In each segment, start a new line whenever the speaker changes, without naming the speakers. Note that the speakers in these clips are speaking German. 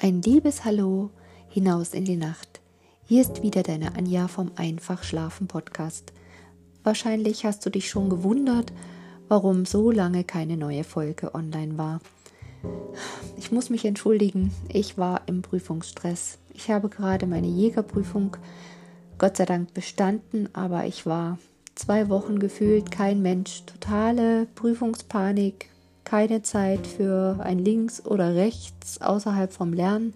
Ein liebes Hallo hinaus in die Nacht. Hier ist wieder deine Anja vom Einfach Schlafen Podcast. Wahrscheinlich hast du dich schon gewundert, warum so lange keine neue Folge online war. Ich muss mich entschuldigen, ich war im Prüfungsstress. Ich habe gerade meine Jägerprüfung Gott sei Dank bestanden, aber ich war zwei Wochen gefühlt kein Mensch, totale Prüfungspanik, keine Zeit für ein Links oder Rechts außerhalb vom Lernen.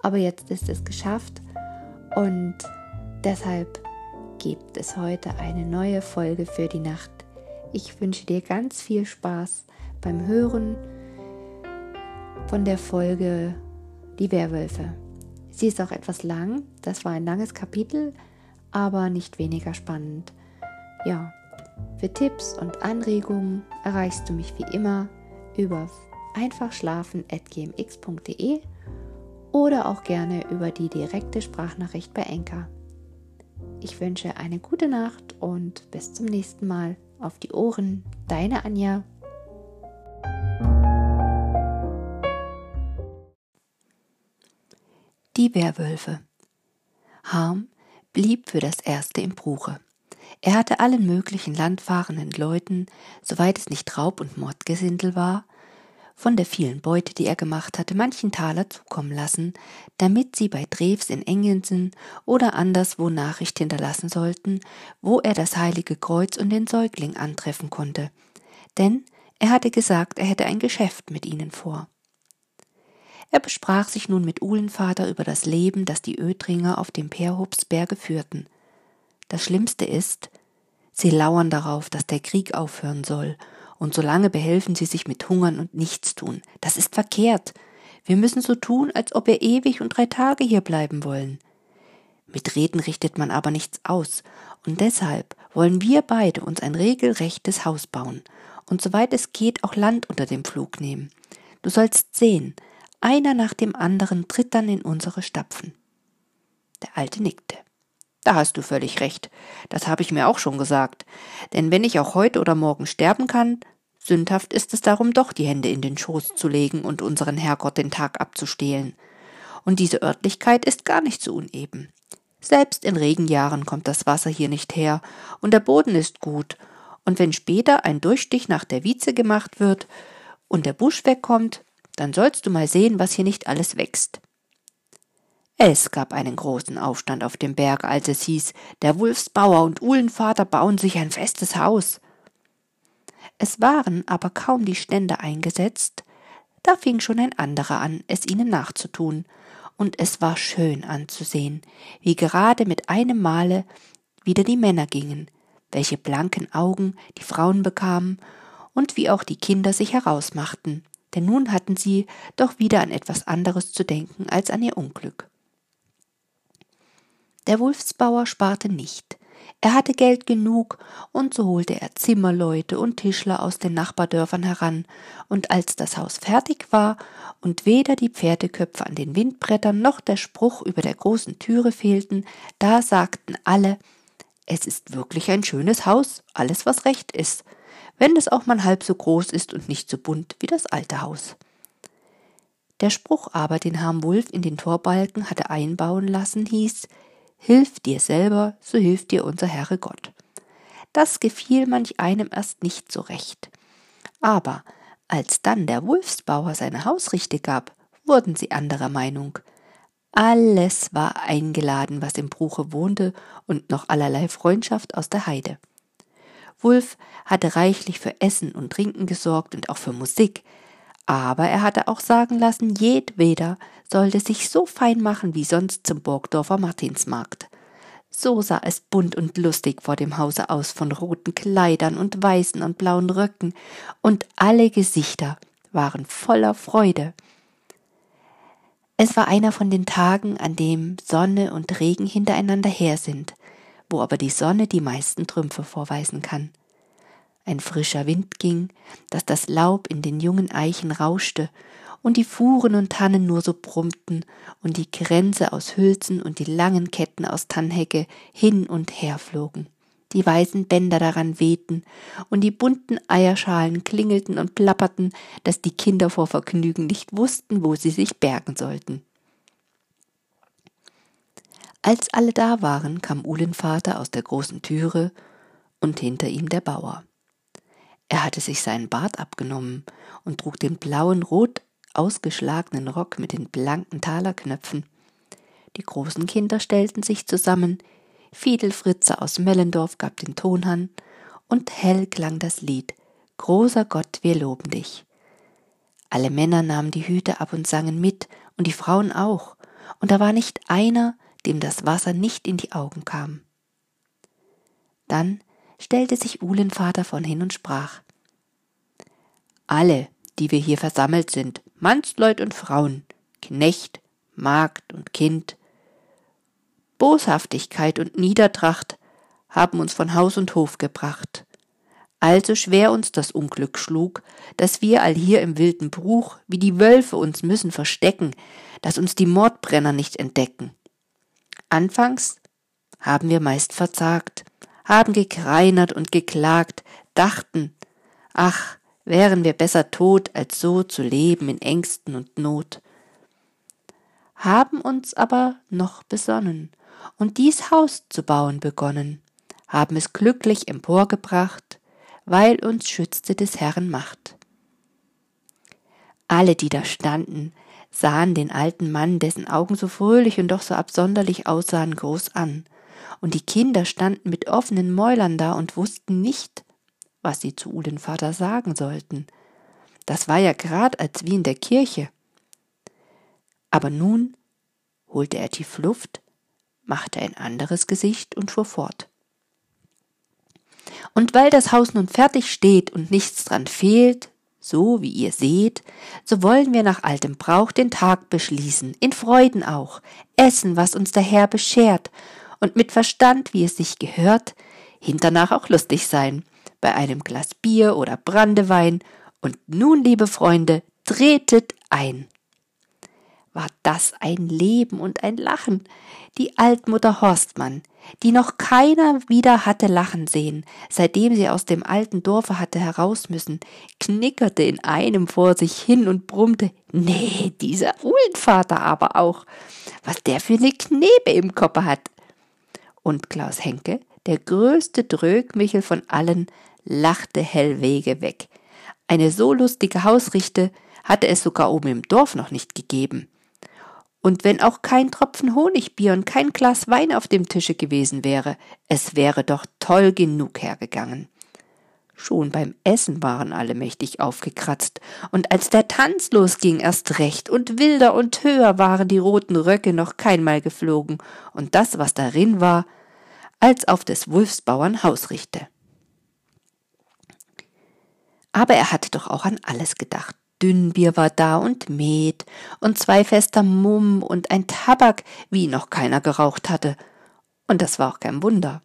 Aber jetzt ist es geschafft und deshalb gibt es heute eine neue Folge für die Nacht. Ich wünsche dir ganz viel Spaß beim Hören von der Folge Die Werwölfe. Sie ist auch etwas lang, das war ein langes Kapitel, aber nicht weniger spannend. Ja, für Tipps und Anregungen erreichst du mich wie immer über einfachschlafen.gmx.de oder auch gerne über die direkte Sprachnachricht bei Enka. Ich wünsche eine gute Nacht und bis zum nächsten Mal. Auf die Ohren, deine Anja. Die Werwölfe. Harm blieb für das erste im Bruche. Er hatte allen möglichen landfahrenden Leuten, soweit es nicht Raub und Mordgesindel war, von der vielen Beute, die er gemacht hatte, manchen Taler zukommen lassen, damit sie bei Drews in Engensen oder anderswo Nachricht hinterlassen sollten, wo er das heilige Kreuz und den Säugling antreffen konnte. Denn er hatte gesagt, er hätte ein Geschäft mit ihnen vor. Er besprach sich nun mit Uhlenvater über das Leben, das die Ödringer auf dem Perhopsberge führten. Das Schlimmste ist, sie lauern darauf, dass der Krieg aufhören soll, und solange behelfen sie sich mit Hungern und Nichtstun. Das ist verkehrt. Wir müssen so tun, als ob wir ewig und drei Tage hier bleiben wollen. Mit Reden richtet man aber nichts aus, und deshalb wollen wir beide uns ein regelrechtes Haus bauen und soweit es geht auch Land unter dem Flug nehmen. Du sollst sehen, einer nach dem anderen tritt dann in unsere Stapfen. Der Alte nickte. Da hast du völlig recht. Das habe ich mir auch schon gesagt. Denn wenn ich auch heute oder morgen sterben kann, sündhaft ist es darum doch, die Hände in den Schoß zu legen und unseren Herrgott den Tag abzustehlen. Und diese Örtlichkeit ist gar nicht so uneben. Selbst in Regenjahren kommt das Wasser hier nicht her, und der Boden ist gut, und wenn später ein Durchstich nach der Wieze gemacht wird und der Busch wegkommt, dann sollst du mal sehen, was hier nicht alles wächst. Es gab einen großen Aufstand auf dem Berg, als es hieß, der Wulfsbauer und Uhlenvater bauen sich ein festes Haus. Es waren aber kaum die Stände eingesetzt, da fing schon ein anderer an, es ihnen nachzutun, und es war schön anzusehen, wie gerade mit einem Male wieder die Männer gingen, welche blanken Augen die Frauen bekamen und wie auch die Kinder sich herausmachten, denn nun hatten sie doch wieder an etwas anderes zu denken als an ihr Unglück. Der Wulfsbauer sparte nicht. Er hatte Geld genug, und so holte er Zimmerleute und Tischler aus den Nachbardörfern heran, und als das Haus fertig war und weder die Pferdeköpfe an den Windbrettern noch der Spruch über der großen Türe fehlten, da sagten alle, es ist wirklich ein schönes Haus, alles was recht ist, wenn es auch mal halb so groß ist und nicht so bunt wie das alte Haus. Der Spruch aber, den Harm Wulf in den Torbalken hatte einbauen lassen, hieß Hilf dir selber, so hilft dir unser Herre Gott. Das gefiel manch einem erst nicht so recht. Aber als dann der Wulfsbauer seine Hausrichte gab, wurden sie anderer Meinung. Alles war eingeladen, was im Bruche wohnte, und noch allerlei Freundschaft aus der Heide. Wulf hatte reichlich für Essen und Trinken gesorgt und auch für Musik, aber er hatte auch sagen lassen, jedweder sollte sich so fein machen wie sonst zum Burgdorfer Martinsmarkt. So sah es bunt und lustig vor dem Hause aus von roten Kleidern und weißen und blauen Röcken, und alle Gesichter waren voller Freude. Es war einer von den Tagen, an dem Sonne und Regen hintereinander her sind, wo aber die Sonne die meisten Trümpfe vorweisen kann. Ein frischer Wind ging, dass das Laub in den jungen Eichen rauschte und die Fuhren und Tannen nur so brummten und die Kränze aus Hülsen und die langen Ketten aus Tannhecke hin und her flogen. die weißen Bänder daran wehten und die bunten Eierschalen klingelten und plapperten, dass die Kinder vor Vergnügen nicht wussten, wo sie sich bergen sollten. Als alle da waren, kam Uhlenvater aus der großen Türe und hinter ihm der Bauer. Er hatte sich seinen Bart abgenommen und trug den blauen, rot ausgeschlagenen Rock mit den blanken Talerknöpfen. Die großen Kinder stellten sich zusammen, Fiedelfritze aus Mellendorf gab den Ton an, und hell klang das Lied Großer Gott, wir loben dich. Alle Männer nahmen die Hüte ab und sangen mit, und die Frauen auch, und da war nicht einer, dem das Wasser nicht in die Augen kam. Dann stellte sich Uhlenvater von hin und sprach Alle, die wir hier versammelt sind, Mannsleut und Frauen, Knecht, Magd und Kind, Boshaftigkeit und Niedertracht haben uns von Haus und Hof gebracht. Also schwer uns das Unglück schlug, dass wir all hier im wilden Bruch wie die Wölfe uns müssen verstecken, dass uns die Mordbrenner nicht entdecken. Anfangs haben wir meist verzagt, haben gekreinert und geklagt, dachten, ach, wären wir besser tot, als so zu leben in Ängsten und Not. Haben uns aber noch besonnen und dies Haus zu bauen begonnen, haben es glücklich emporgebracht, weil uns schützte des Herrn Macht. Alle, die da standen, sahen den alten Mann, dessen Augen so fröhlich und doch so absonderlich aussahen, groß an, und die Kinder standen mit offenen Mäulern da und wussten nicht, was sie zu Uhlenvater sagen sollten. Das war ja grad als wie in der Kirche. Aber nun holte er tief Luft, machte ein anderes Gesicht und fuhr fort. Und weil das Haus nun fertig steht und nichts dran fehlt, so wie ihr seht, so wollen wir nach altem Brauch den Tag beschließen, in Freuden auch, essen, was uns der Herr beschert, und mit Verstand, wie es sich gehört, hinternach auch lustig sein, bei einem Glas Bier oder Brandewein, und nun, liebe Freunde, tretet ein war das ein Leben und ein Lachen. Die Altmutter Horstmann, die noch keiner wieder hatte lachen sehen, seitdem sie aus dem alten Dorfe hatte heraus müssen, knickerte in einem vor sich hin und brummte, nee, dieser Uhlenvater aber auch, was der für eine Knebe im Kopf hat. Und Klaus Henke, der größte Drögmichel von allen, lachte hellwege weg. Eine so lustige Hausrichte hatte es sogar oben im Dorf noch nicht gegeben. Und wenn auch kein Tropfen Honigbier und kein Glas Wein auf dem Tische gewesen wäre, es wäre doch toll genug hergegangen. Schon beim Essen waren alle mächtig aufgekratzt, und als der Tanz losging erst recht, und wilder und höher waren die roten Röcke noch keinmal geflogen, und das, was darin war, als auf des Wulfsbauern Hausrichte. Aber er hatte doch auch an alles gedacht. Dünnbier war da und Met und zwei Fester Mumm und ein Tabak, wie noch keiner geraucht hatte. Und das war auch kein Wunder,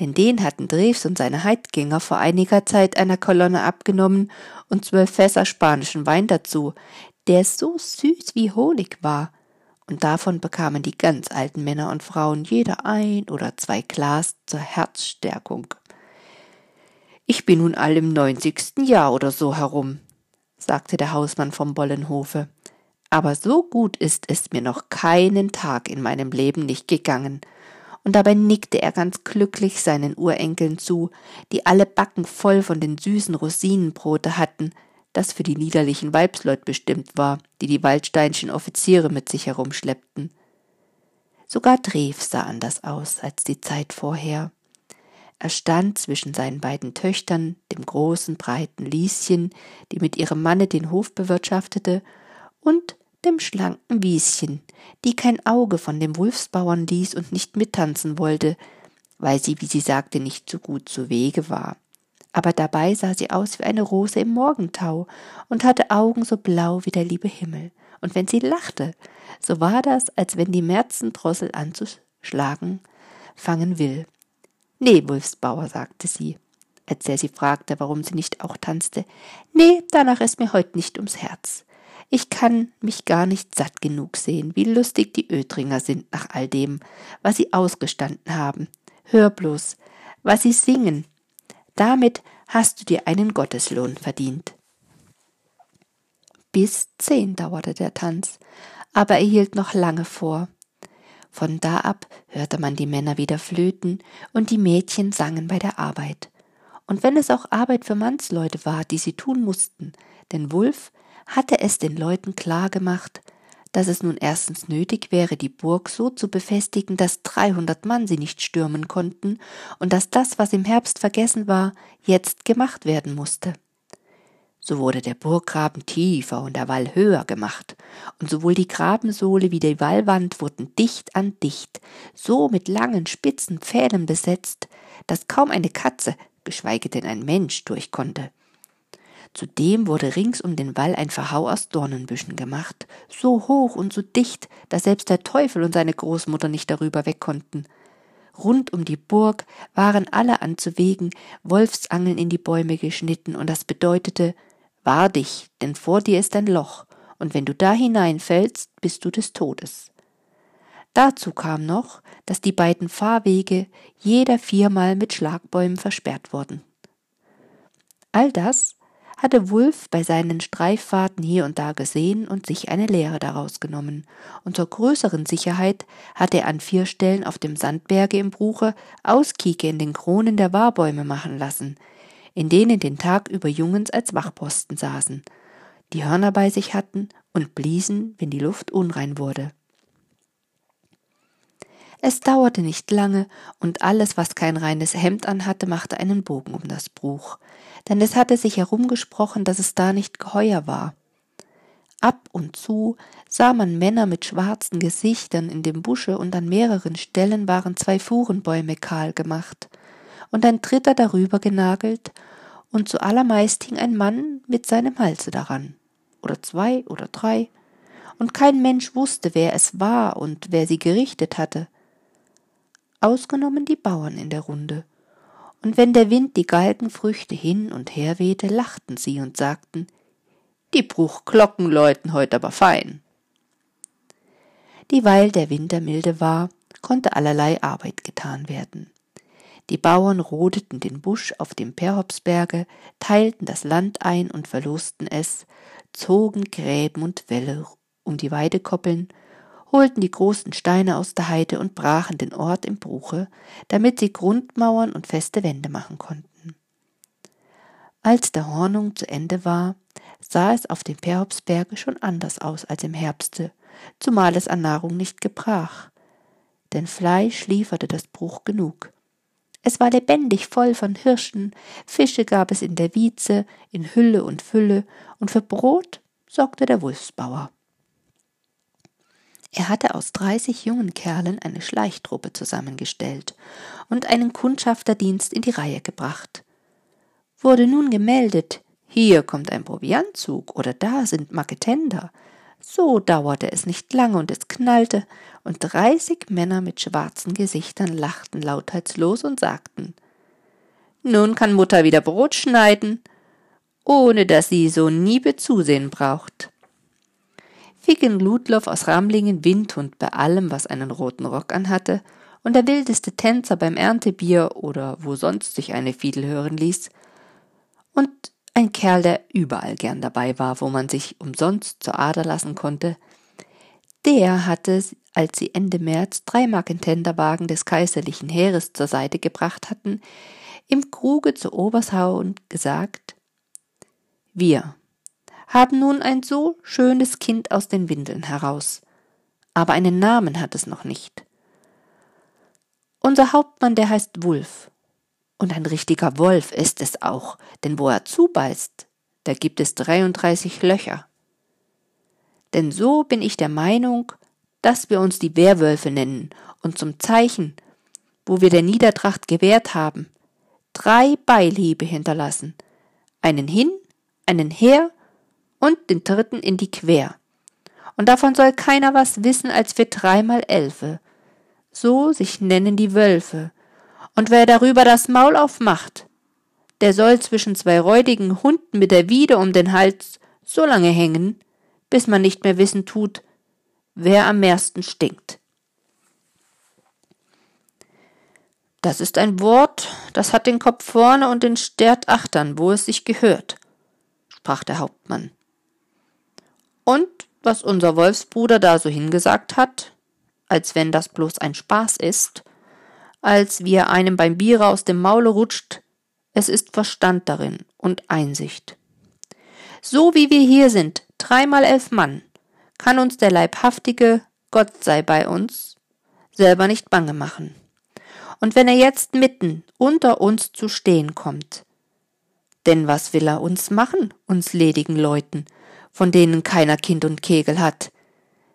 denn den hatten Drews und seine Heidgänger vor einiger Zeit einer Kolonne abgenommen und zwölf Fässer spanischen Wein dazu, der so süß wie Honig war. Und davon bekamen die ganz alten Männer und Frauen jeder ein oder zwei Glas zur Herzstärkung. Ich bin nun all im neunzigsten Jahr oder so herum, sagte der Hausmann vom Bollenhofe. Aber so gut ist es mir noch keinen Tag in meinem Leben nicht gegangen. Und dabei nickte er ganz glücklich seinen Urenkeln zu, die alle Backen voll von den süßen Rosinenbrote hatten, das für die liederlichen Weibsleut bestimmt war, die die waldsteinschen Offiziere mit sich herumschleppten. Sogar Drews sah anders aus als die Zeit vorher. Er stand zwischen seinen beiden Töchtern, dem großen, breiten Lieschen, die mit ihrem Manne den Hof bewirtschaftete, und dem schlanken Wieschen, die kein Auge von dem Wulfsbauern ließ und nicht mittanzen wollte, weil sie, wie sie sagte, nicht so gut zu Wege war. Aber dabei sah sie aus wie eine Rose im Morgentau und hatte Augen so blau wie der liebe Himmel. Und wenn sie lachte, so war das, als wenn die Märzendrossel anzuschlagen fangen will. Nee, Wulfsbauer, sagte sie, als er sie fragte, warum sie nicht auch tanzte. Nee, danach ist mir heut nicht ums Herz. Ich kann mich gar nicht satt genug sehen, wie lustig die Ötringer sind nach all dem, was sie ausgestanden haben. Hör bloß, was sie singen. Damit hast du dir einen Gotteslohn verdient. Bis zehn dauerte der Tanz, aber er hielt noch lange vor. Von da ab hörte man die Männer wieder flöten und die Mädchen sangen bei der Arbeit. Und wenn es auch Arbeit für Mannsleute war, die sie tun mussten, denn Wulf hatte es den Leuten klar gemacht, dass es nun erstens nötig wäre, die Burg so zu befestigen, dass dreihundert Mann sie nicht stürmen konnten und dass das, was im Herbst vergessen war, jetzt gemacht werden musste. So wurde der Burggraben tiefer und der Wall höher gemacht, und sowohl die Grabensohle wie die Wallwand wurden dicht an dicht, so mit langen spitzen Pfählen besetzt, dass kaum eine Katze, geschweige denn ein Mensch, durch konnte. Zudem wurde rings um den Wall ein Verhau aus Dornenbüschen gemacht, so hoch und so dicht, dass selbst der Teufel und seine Großmutter nicht darüber weg konnten. Rund um die Burg waren alle anzuwegen Wolfsangeln in die Bäume geschnitten, und das bedeutete Wahr dich, denn vor dir ist ein Loch, und wenn du da hineinfällst, bist du des Todes. Dazu kam noch, dass die beiden Fahrwege jeder viermal mit Schlagbäumen versperrt wurden. All das hatte Wulf bei seinen Streiffahrten hier und da gesehen und sich eine Lehre daraus genommen, und zur größeren Sicherheit hatte er an vier Stellen auf dem Sandberge im Bruche Auskieke in den Kronen der Wahrbäume machen lassen, in denen den Tag über Jungens als Wachposten saßen, die Hörner bei sich hatten und bliesen, wenn die Luft unrein wurde. Es dauerte nicht lange, und alles, was kein reines Hemd anhatte, machte einen Bogen um das Bruch, denn es hatte sich herumgesprochen, dass es da nicht geheuer war. Ab und zu sah man Männer mit schwarzen Gesichtern in dem Busche, und an mehreren Stellen waren zwei Fuhrenbäume kahl gemacht und ein dritter darüber genagelt, und zuallermeist hing ein Mann mit seinem Halse daran, oder zwei oder drei, und kein Mensch wusste, wer es war und wer sie gerichtet hatte ausgenommen die Bauern in der Runde. Und wenn der Wind die Galgenfrüchte hin und her wehte, lachten sie und sagten, die Bruchglocken läuten heut aber fein. Dieweil der Winter milde war, konnte allerlei Arbeit getan werden. Die Bauern rodeten den Busch auf dem Perhopsberge, teilten das Land ein und verlosten es, zogen Gräben und Wälle um die Weidekoppeln holten die großen Steine aus der Heide und brachen den Ort im Bruche, damit sie Grundmauern und feste Wände machen konnten. Als der Hornung zu Ende war, sah es auf dem Perhopsberge schon anders aus als im Herbste, zumal es an Nahrung nicht gebrach. Denn Fleisch lieferte das Bruch genug. Es war lebendig voll von Hirschen, Fische gab es in der Wietze, in Hülle und Fülle, und für Brot sorgte der Wulfsbauer. Er hatte aus dreißig jungen Kerlen eine Schleichtruppe zusammengestellt und einen Kundschafterdienst in die Reihe gebracht. Wurde nun gemeldet, hier kommt ein Proviantzug oder da sind Marketender, so dauerte es nicht lange und es knallte, und dreißig Männer mit schwarzen Gesichtern lachten lautheitslos und sagten Nun kann Mutter wieder Brot schneiden, ohne dass sie so Niebe zusehen braucht. Ficken Ludloff aus Ramlingen Windhund bei allem, was einen roten Rock anhatte, und der wildeste Tänzer beim Erntebier oder wo sonst sich eine Fiedel hören ließ, und ein Kerl, der überall gern dabei war, wo man sich umsonst zur Ader lassen konnte, der hatte, als sie Ende März drei Markentenderwagen des kaiserlichen Heeres zur Seite gebracht hatten, im Kruge zu Obershausen gesagt, wir, haben nun ein so schönes Kind aus den Windeln heraus. Aber einen Namen hat es noch nicht. Unser Hauptmann, der heißt Wulf. Und ein richtiger Wolf ist es auch, denn wo er zubeißt, da gibt es 33 Löcher. Denn so bin ich der Meinung, dass wir uns die Werwölfe nennen und zum Zeichen, wo wir der Niedertracht gewährt haben, drei Beilhiebe hinterlassen, einen hin, einen her und den dritten in die Quer. Und davon soll keiner was wissen als wir dreimal Elfe. So sich nennen die Wölfe. Und wer darüber das Maul aufmacht, der soll zwischen zwei räudigen Hunden mit der Wiede um den Hals so lange hängen, bis man nicht mehr wissen tut, wer am meisten stinkt. Das ist ein Wort, das hat den Kopf vorne und den Stert achtern, wo es sich gehört, sprach der Hauptmann. Und was unser Wolfsbruder da so hingesagt hat, als wenn das bloß ein Spaß ist, als wie er einem beim Biere aus dem Maule rutscht, es ist Verstand darin und Einsicht. So wie wir hier sind, dreimal elf Mann, kann uns der leibhaftige Gott sei bei uns selber nicht bange machen. Und wenn er jetzt mitten unter uns zu stehen kommt, denn was will er uns machen, uns ledigen Leuten, von denen keiner Kind und Kegel hat?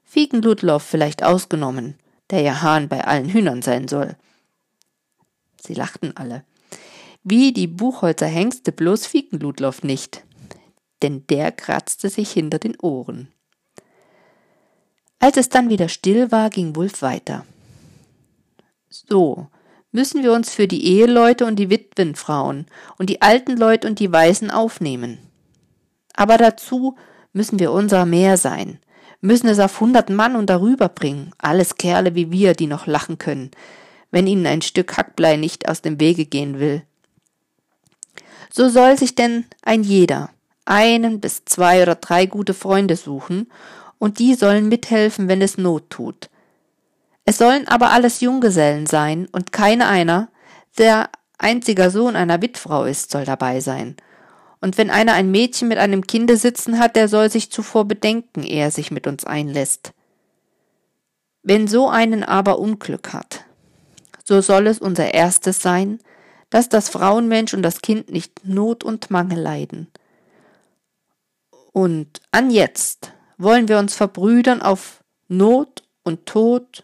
Fiegen Ludloff vielleicht ausgenommen, der ja Hahn bei allen Hühnern sein soll. Sie lachten alle. Wie die Buchholzer Hengste bloß Fiegen Ludloff nicht, denn der kratzte sich hinter den Ohren. Als es dann wieder still war, ging Wulf weiter. So, müssen wir uns für die Eheleute und die Witwenfrauen und die alten Leute und die Weißen aufnehmen. Aber dazu müssen wir unser mehr sein, müssen es auf hundert Mann und darüber bringen, alles Kerle wie wir, die noch lachen können, wenn ihnen ein Stück Hackblei nicht aus dem Wege gehen will. So soll sich denn ein jeder einen bis zwei oder drei gute Freunde suchen, und die sollen mithelfen, wenn es Not tut, es sollen aber alles Junggesellen sein, und kein einer, der einziger Sohn einer Witfrau ist, soll dabei sein. Und wenn einer ein Mädchen mit einem Kinde sitzen hat, der soll sich zuvor bedenken, ehe er sich mit uns einlässt. Wenn so einen aber Unglück hat, so soll es unser erstes sein, dass das Frauenmensch und das Kind nicht Not und Mangel leiden. Und an jetzt wollen wir uns verbrüdern auf Not und Tod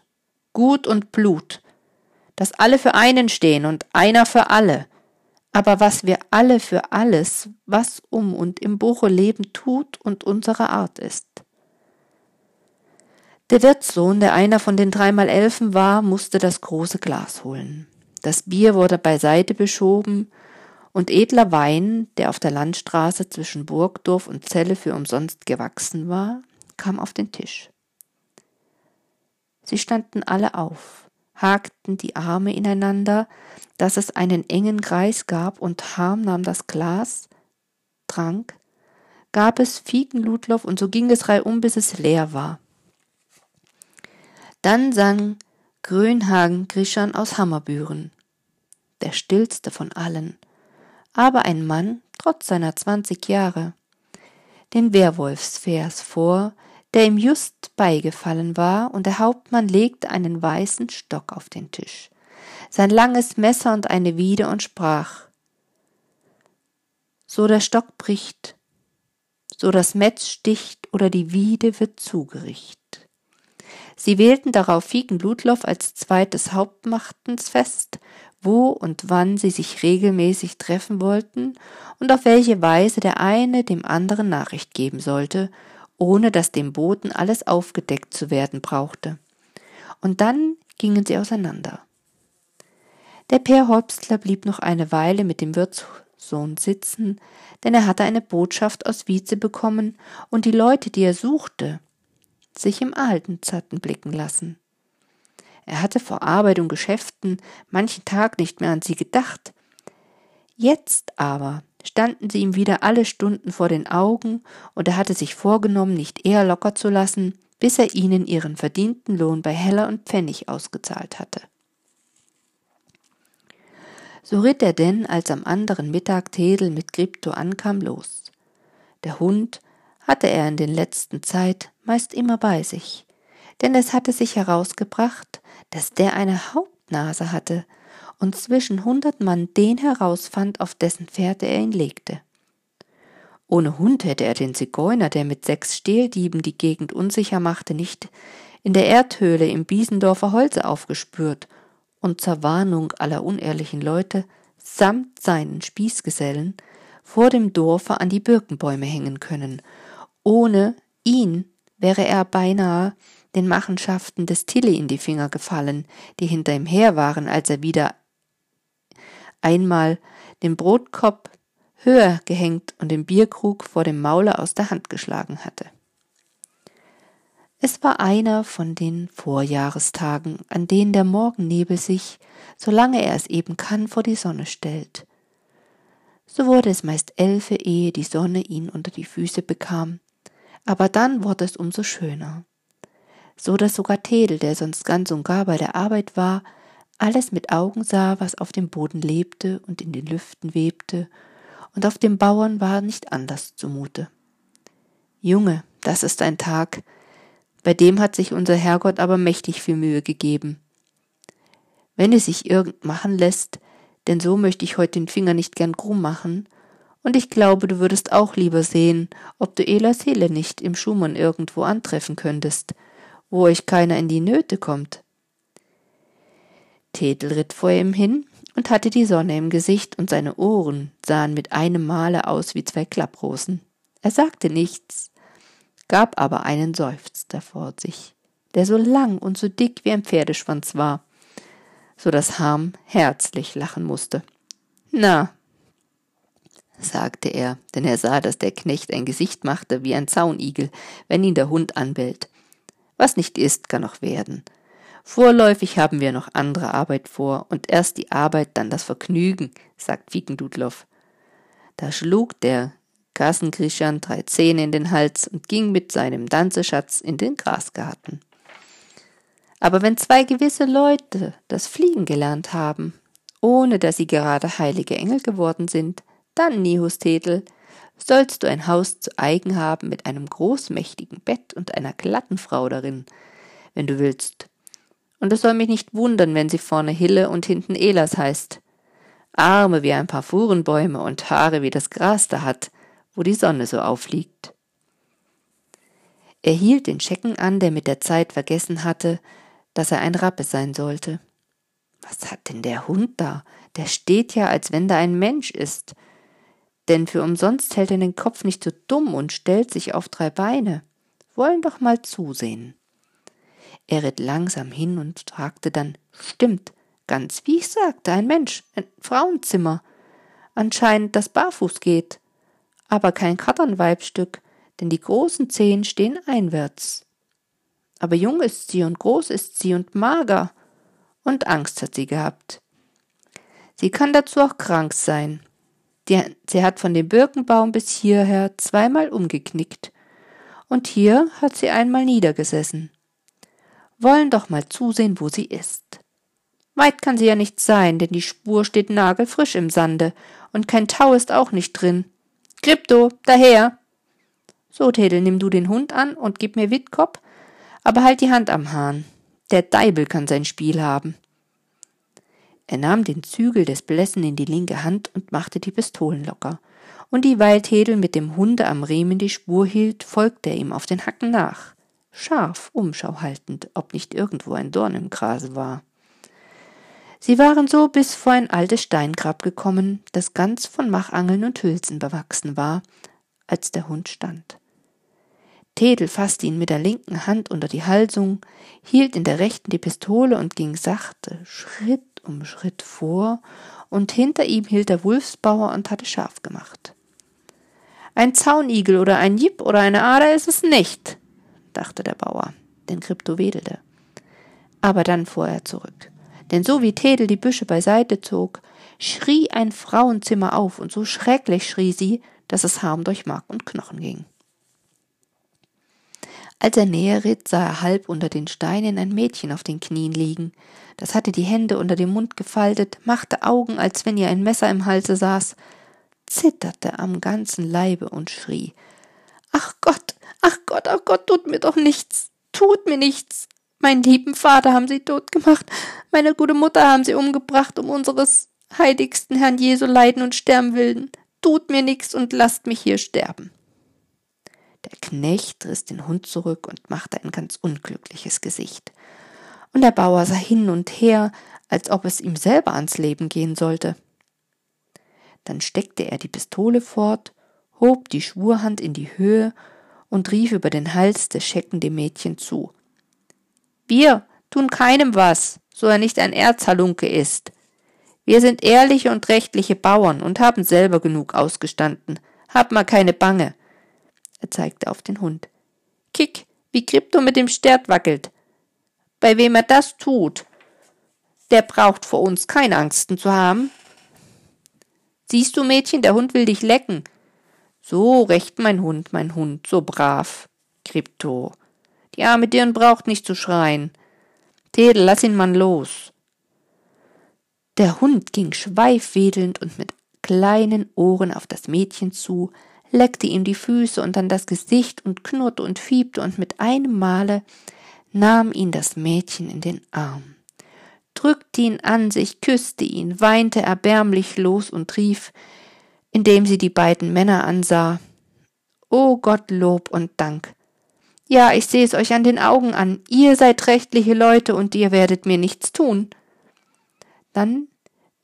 Gut und Blut, dass alle für einen stehen und einer für alle, aber was wir alle für alles, was um und im Buche leben tut und unsere Art ist. Der Wirtssohn, der einer von den dreimal Elfen war, musste das große Glas holen. Das Bier wurde beiseite beschoben, und edler Wein, der auf der Landstraße zwischen Burgdorf und Zelle für umsonst gewachsen war, kam auf den Tisch. Sie standen alle auf, hakten die Arme ineinander, dass es einen engen Kreis gab, und Harm nahm das Glas, trank, gab es Fieken Ludloff, und so ging es reihum, bis es leer war. Dann sang Grönhagen Grischan aus Hammerbüren, der stillste von allen, aber ein Mann, trotz seiner zwanzig Jahre, den Werwolfsvers vor, der ihm just beigefallen war, und der Hauptmann legte einen weißen Stock auf den Tisch, sein langes Messer und eine Wiede und sprach So der Stock bricht, so das Metz sticht oder die Wiede wird zugericht. Sie wählten darauf Fiegen Ludloff als zweites Hauptmachtens fest, wo und wann sie sich regelmäßig treffen wollten und auf welche Weise der eine dem anderen Nachricht geben sollte, ohne dass dem Boten alles aufgedeckt zu werden brauchte. Und dann gingen sie auseinander. Der Peer Hopstler blieb noch eine Weile mit dem Wirtssohn sitzen, denn er hatte eine Botschaft aus Wietze bekommen und die Leute, die er suchte, sich im Altenz hatten blicken lassen. Er hatte vor Arbeit und Geschäften manchen Tag nicht mehr an sie gedacht. Jetzt aber standen sie ihm wieder alle Stunden vor den Augen, und er hatte sich vorgenommen, nicht eher locker zu lassen, bis er ihnen ihren verdienten Lohn bei Heller und Pfennig ausgezahlt hatte. So ritt er denn, als am anderen Mittag Tedel mit Krypto ankam, los. Der Hund hatte er in den letzten Zeit meist immer bei sich, denn es hatte sich herausgebracht, dass der eine Hauptnase hatte, und zwischen hundert Mann den herausfand, auf dessen Fährte er ihn legte. Ohne Hund hätte er den Zigeuner, der mit sechs Stehldieben die Gegend unsicher machte, nicht in der Erdhöhle im Biesendorfer Holze aufgespürt und zur Warnung aller unehrlichen Leute samt seinen Spießgesellen vor dem Dorfe an die Birkenbäume hängen können. Ohne ihn wäre er beinahe den Machenschaften des Tilly in die Finger gefallen, die hinter ihm her waren, als er wieder einmal den Brotkorb höher gehängt und den Bierkrug vor dem Maule aus der Hand geschlagen hatte. Es war einer von den Vorjahrestagen, an denen der Morgennebel sich, solange er es eben kann, vor die Sonne stellt. So wurde es meist elfe, ehe die Sonne ihn unter die Füße bekam, aber dann wurde es umso schöner. So dass sogar Tedel, der sonst ganz und gar bei der Arbeit war, alles mit Augen sah, was auf dem Boden lebte und in den Lüften webte, und auf dem Bauern war nicht anders zumute. Junge, das ist ein Tag, bei dem hat sich unser Herrgott aber mächtig viel Mühe gegeben. Wenn es sich irgend machen lässt, denn so möchte ich heute den Finger nicht gern krumm machen, und ich glaube, du würdest auch lieber sehen, ob du Elas Seele nicht im Schumann irgendwo antreffen könntest, wo euch keiner in die Nöte kommt. Thetel ritt vor ihm hin und hatte die Sonne im Gesicht, und seine Ohren sahen mit einem Male aus wie zwei Klapprosen. Er sagte nichts, gab aber einen Seufzer vor sich, der so lang und so dick wie ein Pferdeschwanz war, so dass Harm herzlich lachen musste. Na, sagte er, denn er sah, dass der Knecht ein Gesicht machte wie ein Zaunigel, wenn ihn der Hund anbellt. Was nicht ist, kann noch werden. Vorläufig haben wir noch andere Arbeit vor, und erst die Arbeit, dann das Vergnügen, sagt Fiekendudloff. Da schlug der Kassenkrischan drei Zähne in den Hals und ging mit seinem Danzeschatz in den Grasgarten. Aber wenn zwei gewisse Leute das Fliegen gelernt haben, ohne dass sie gerade heilige Engel geworden sind, dann, Nihustetel, sollst du ein Haus zu eigen haben mit einem großmächtigen Bett und einer glatten Frau darin, wenn du willst. Und es soll mich nicht wundern, wenn sie vorne Hille und hinten Elas heißt. Arme wie ein paar Fuhrenbäume und Haare wie das Gras da hat, wo die Sonne so aufliegt. Er hielt den Schecken an, der mit der Zeit vergessen hatte, dass er ein Rappe sein sollte. Was hat denn der Hund da? Der steht ja, als wenn da ein Mensch ist. Denn für umsonst hält er den Kopf nicht so dumm und stellt sich auf drei Beine. Wollen doch mal zusehen. Er ritt langsam hin und fragte dann, stimmt, ganz wie ich sagte, ein Mensch, ein Frauenzimmer. Anscheinend, das barfuß geht aber kein Katternweibstück, denn die großen Zehen stehen einwärts. Aber jung ist sie und groß ist sie und mager, und Angst hat sie gehabt. Sie kann dazu auch krank sein. Die, sie hat von dem Birkenbaum bis hierher zweimal umgeknickt, und hier hat sie einmal niedergesessen. Wollen doch mal zusehen, wo sie ist. Weit kann sie ja nicht sein, denn die Spur steht nagelfrisch im Sande, und kein Tau ist auch nicht drin. Krypto, daher. So, Tedel, nimm du den Hund an und gib mir Wittkopf, aber halt die Hand am Hahn. Der Deibel kann sein Spiel haben. Er nahm den Zügel des Blessen in die linke Hand und machte die Pistolen locker. Und dieweil Tedel mit dem Hunde am Riemen die Spur hielt, folgte er ihm auf den Hacken nach, scharf Umschau haltend, ob nicht irgendwo ein Dorn im Grase war. Sie waren so bis vor ein altes Steingrab gekommen, das ganz von Machangeln und Hülsen bewachsen war, als der Hund stand. Tedel fasste ihn mit der linken Hand unter die Halsung, hielt in der rechten die Pistole und ging sachte Schritt um Schritt vor, und hinter ihm hielt der Wulfsbauer und hatte scharf gemacht. Ein Zaunigel oder ein Jipp oder eine Ader ist es nicht, dachte der Bauer, denn Krypto wedelte. Aber dann fuhr er zurück denn so wie Tedel die Büsche beiseite zog, schrie ein Frauenzimmer auf, und so schrecklich schrie sie, dass es Harm durch Mark und Knochen ging. Als er näher ritt, sah er halb unter den Steinen ein Mädchen auf den Knien liegen. Das hatte die Hände unter dem Mund gefaltet, machte Augen, als wenn ihr ein Messer im Halse saß, zitterte am ganzen Leibe und schrie Ach Gott, ach Gott, ach Gott, tut mir doch nichts, tut mir nichts, Meinen lieben Vater haben sie tot gemacht, meine gute Mutter haben sie umgebracht, um unseres heiligsten Herrn Jesu leiden und sterben willen. Tut mir nichts und lasst mich hier sterben. Der Knecht riss den Hund zurück und machte ein ganz unglückliches Gesicht. Und der Bauer sah hin und her, als ob es ihm selber ans Leben gehen sollte. Dann steckte er die Pistole fort, hob die Schwurhand in die Höhe und rief über den Hals des Schecken dem Mädchen zu. Wir tun keinem was, so er nicht ein Erzhalunke ist. Wir sind ehrliche und rechtliche Bauern und haben selber genug ausgestanden. Hab mal keine Bange. Er zeigte auf den Hund. Kick, wie Krypto mit dem Stert wackelt. Bei wem er das tut, der braucht vor uns keine Angsten zu haben. Siehst du, Mädchen, der Hund will dich lecken. So recht, mein Hund, mein Hund, so brav. Krypto. Die arme Dirn braucht nicht zu schreien. Tedel, lass ihn mal los. Der Hund ging schweifwedelnd und mit kleinen Ohren auf das Mädchen zu, leckte ihm die Füße und dann das Gesicht und knurrte und fiebte und mit einem Male nahm ihn das Mädchen in den Arm, drückte ihn an sich, küsste ihn, weinte erbärmlich los und rief, indem sie die beiden Männer ansah, O Gott Lob und Dank. Ja, ich sehe es euch an den Augen an, ihr seid rechtliche Leute und ihr werdet mir nichts tun. Dann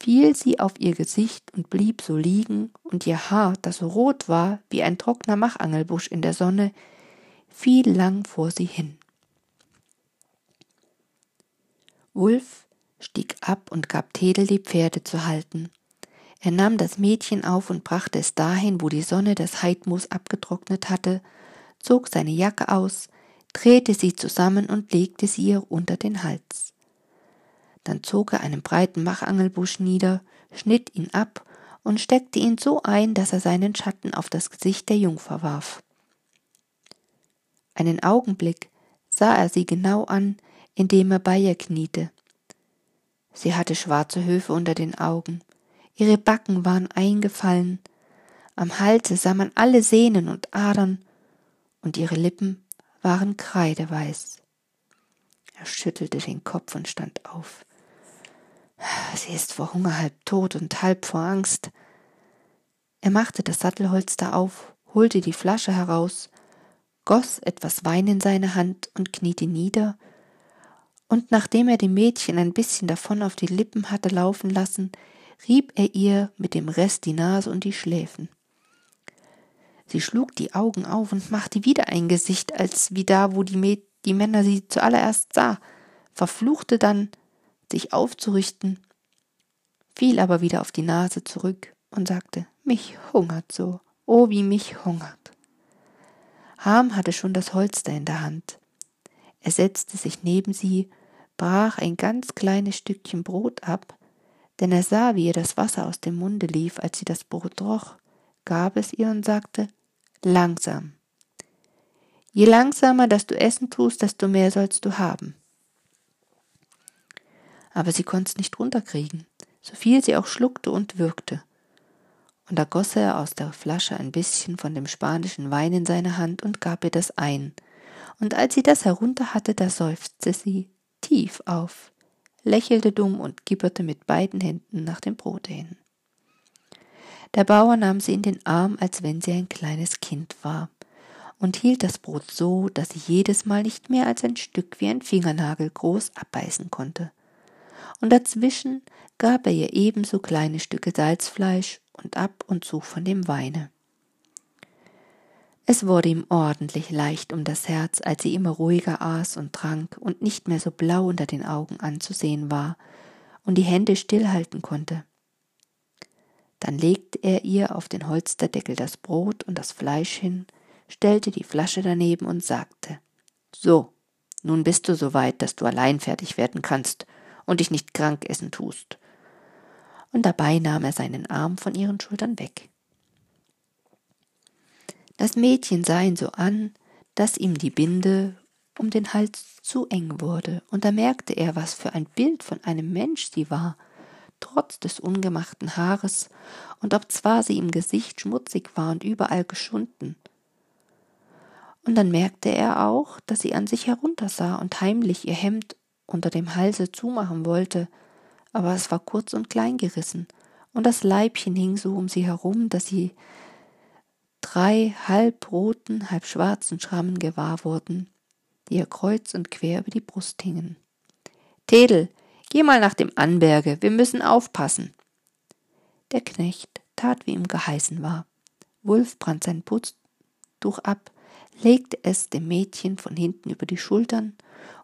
fiel sie auf ihr Gesicht und blieb so liegen, und ihr Haar, das so rot war wie ein trockener Machangelbusch in der Sonne, fiel lang vor sie hin. Wulf stieg ab und gab Tedel die Pferde zu halten. Er nahm das Mädchen auf und brachte es dahin, wo die Sonne das Heidmoos abgetrocknet hatte, zog seine Jacke aus, drehte sie zusammen und legte sie ihr unter den Hals. Dann zog er einen breiten Machangelbusch nieder, schnitt ihn ab und steckte ihn so ein, dass er seinen Schatten auf das Gesicht der Jungfer warf. Einen Augenblick sah er sie genau an, indem er bei ihr kniete. Sie hatte schwarze Höfe unter den Augen, ihre Backen waren eingefallen, am Halse sah man alle Sehnen und Adern, und ihre Lippen waren kreideweiß. Er schüttelte den Kopf und stand auf. Sie ist vor Hunger halb tot und halb vor Angst. Er machte das Sattelholster auf, holte die Flasche heraus, goss etwas Wein in seine Hand und kniete nieder, und nachdem er dem Mädchen ein bisschen davon auf die Lippen hatte laufen lassen, rieb er ihr mit dem Rest die Nase und die Schläfen. Sie schlug die Augen auf und machte wieder ein Gesicht, als wie da, wo die, Mäd die Männer sie zuallererst sah, verfluchte dann, sich aufzurichten, fiel aber wieder auf die Nase zurück und sagte, mich hungert so, oh wie mich hungert. Ham hatte schon das Holster in der Hand. Er setzte sich neben sie, brach ein ganz kleines Stückchen Brot ab, denn er sah, wie ihr das Wasser aus dem Munde lief, als sie das Brot roch, gab es ihr und sagte, langsam. Je langsamer, dass du essen tust, desto mehr sollst du haben aber sie konnte es nicht runterkriegen, so viel sie auch schluckte und würgte. Und da goss er aus der Flasche ein bisschen von dem spanischen Wein in seine Hand und gab ihr das ein. Und als sie das herunter hatte, da seufzte sie tief auf, lächelte dumm und gibberte mit beiden Händen nach dem Brote hin. Der Bauer nahm sie in den Arm, als wenn sie ein kleines Kind war, und hielt das Brot so, dass sie jedes Mal nicht mehr als ein Stück wie ein Fingernagel groß abbeißen konnte und dazwischen gab er ihr ebenso kleine Stücke Salzfleisch und ab und zu von dem Weine. Es wurde ihm ordentlich leicht um das Herz, als sie immer ruhiger aß und trank und nicht mehr so blau unter den Augen anzusehen war und die Hände stillhalten konnte. Dann legte er ihr auf den Holsterdeckel das Brot und das Fleisch hin, stellte die Flasche daneben und sagte So, nun bist du so weit, dass du allein fertig werden kannst und dich nicht krank essen tust. Und dabei nahm er seinen Arm von ihren Schultern weg. Das Mädchen sah ihn so an, dass ihm die Binde um den Hals zu eng wurde, und da merkte er, was für ein Bild von einem Mensch sie war, trotz des ungemachten Haares, und ob zwar sie im Gesicht schmutzig war und überall geschunden. Und dann merkte er auch, dass sie an sich heruntersah und heimlich ihr Hemd unter dem Halse zumachen wollte, aber es war kurz und klein gerissen, und das Leibchen hing so um sie herum, dass sie drei halb roten, halb schwarzen Schrammen gewahr wurden, die ihr kreuz und quer über die Brust hingen. Tedel, geh mal nach dem Anberge, wir müssen aufpassen. Der Knecht tat, wie ihm geheißen war. Wulf brand sein Putztuch ab, legte es dem Mädchen von hinten über die Schultern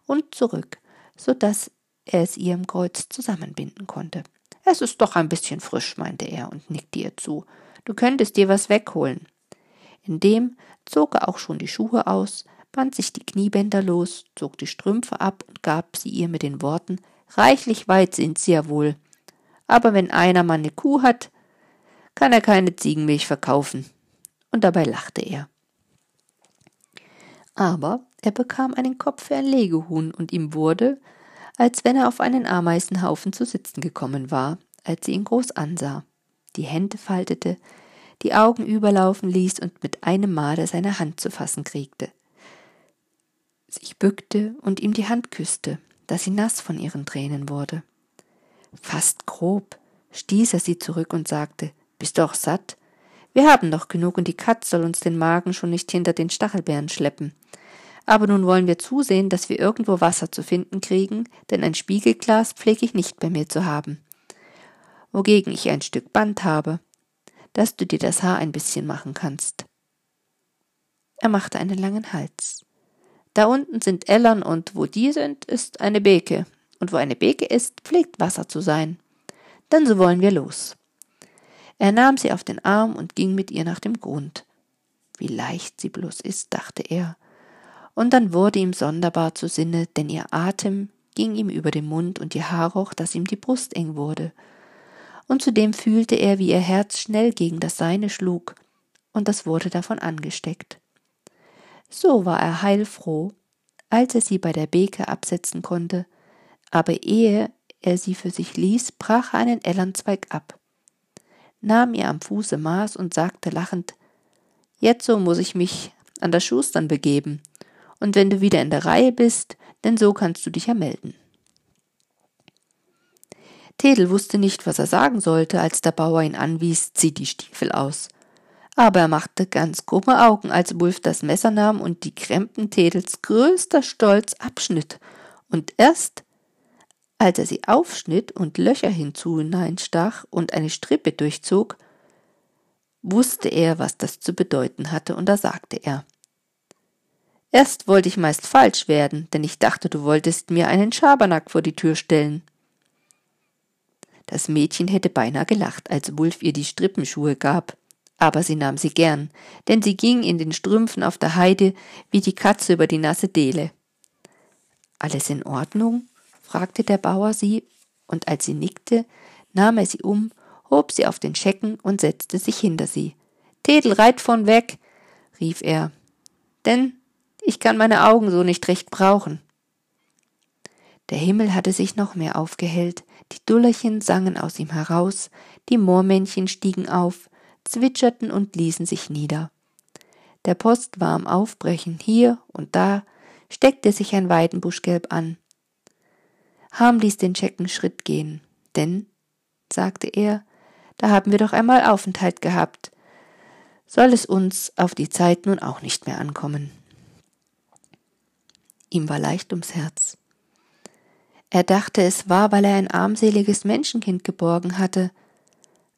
und zurück, so dass er es ihr im Kreuz zusammenbinden konnte. Es ist doch ein bisschen frisch, meinte er und nickte ihr zu. Du könntest dir was wegholen. Indem zog er auch schon die Schuhe aus, band sich die Kniebänder los, zog die Strümpfe ab und gab sie ihr mit den Worten Reichlich weit sind sie ja wohl. Aber wenn einer mal eine Kuh hat, kann er keine Ziegenmilch verkaufen. Und dabei lachte er. Aber er bekam einen Kopf für ein Legehuhn und ihm wurde, als wenn er auf einen Ameisenhaufen zu sitzen gekommen war, als sie ihn groß ansah, die Hände faltete, die Augen überlaufen ließ und mit einem Male seine Hand zu fassen kriegte, sich bückte und ihm die Hand küsste, dass sie nass von ihren Tränen wurde. Fast grob stieß er sie zurück und sagte, Bist du auch satt? Wir haben doch genug und die Katz soll uns den Magen schon nicht hinter den Stachelbeeren schleppen. Aber nun wollen wir zusehen, dass wir irgendwo Wasser zu finden kriegen, denn ein Spiegelglas pflege ich nicht bei mir zu haben. Wogegen ich ein Stück Band habe, dass du dir das Haar ein bisschen machen kannst. Er machte einen langen Hals. Da unten sind Ellern und wo die sind, ist eine Beke. Und wo eine Beke ist, pflegt Wasser zu sein. Denn so wollen wir los. Er nahm sie auf den Arm und ging mit ihr nach dem Grund. Wie leicht sie bloß ist, dachte er und dann wurde ihm sonderbar zu Sinne, denn ihr Atem ging ihm über den Mund und ihr Haar roch, dass ihm die Brust eng wurde. Und zudem fühlte er, wie ihr Herz schnell gegen das seine schlug, und das wurde davon angesteckt. So war er heilfroh, als er sie bei der Beke absetzen konnte, aber ehe er sie für sich ließ, brach er einen Ellernzweig ab, nahm ihr am Fuße Maß und sagte lachend, Jetzo muss ich mich an das Schustern begeben, und wenn du wieder in der Reihe bist, denn so kannst du dich ja melden. Tedel wusste nicht, was er sagen sollte, als der Bauer ihn anwies, zieh die Stiefel aus. Aber er machte ganz krumme Augen, als Wulf das Messer nahm und die Krempen Tedels größter Stolz abschnitt. Und erst, als er sie aufschnitt und Löcher hinzu hineinstach und eine Strippe durchzog, wusste er, was das zu bedeuten hatte, und da sagte er Erst wollte ich meist falsch werden, denn ich dachte, du wolltest mir einen Schabernack vor die Tür stellen. Das Mädchen hätte beinahe gelacht, als Wulf ihr die Strippenschuhe gab, aber sie nahm sie gern, denn sie ging in den Strümpfen auf der Heide wie die Katze über die nasse Deele. Alles in Ordnung? fragte der Bauer sie, und als sie nickte, nahm er sie um, hob sie auf den Schecken und setzte sich hinter sie. Tedel, reit von weg, rief er, denn ich kann meine Augen so nicht recht brauchen. Der Himmel hatte sich noch mehr aufgehellt, die Dullerchen sangen aus ihm heraus, die Moormännchen stiegen auf, zwitscherten und ließen sich nieder. Der Post war am Aufbrechen, hier und da steckte sich ein Weidenbuschgelb an. Ham ließ den Schecken Schritt gehen, denn, sagte er, da haben wir doch einmal Aufenthalt gehabt, soll es uns auf die Zeit nun auch nicht mehr ankommen. Ihm war leicht ums Herz. Er dachte, es war, weil er ein armseliges Menschenkind geborgen hatte,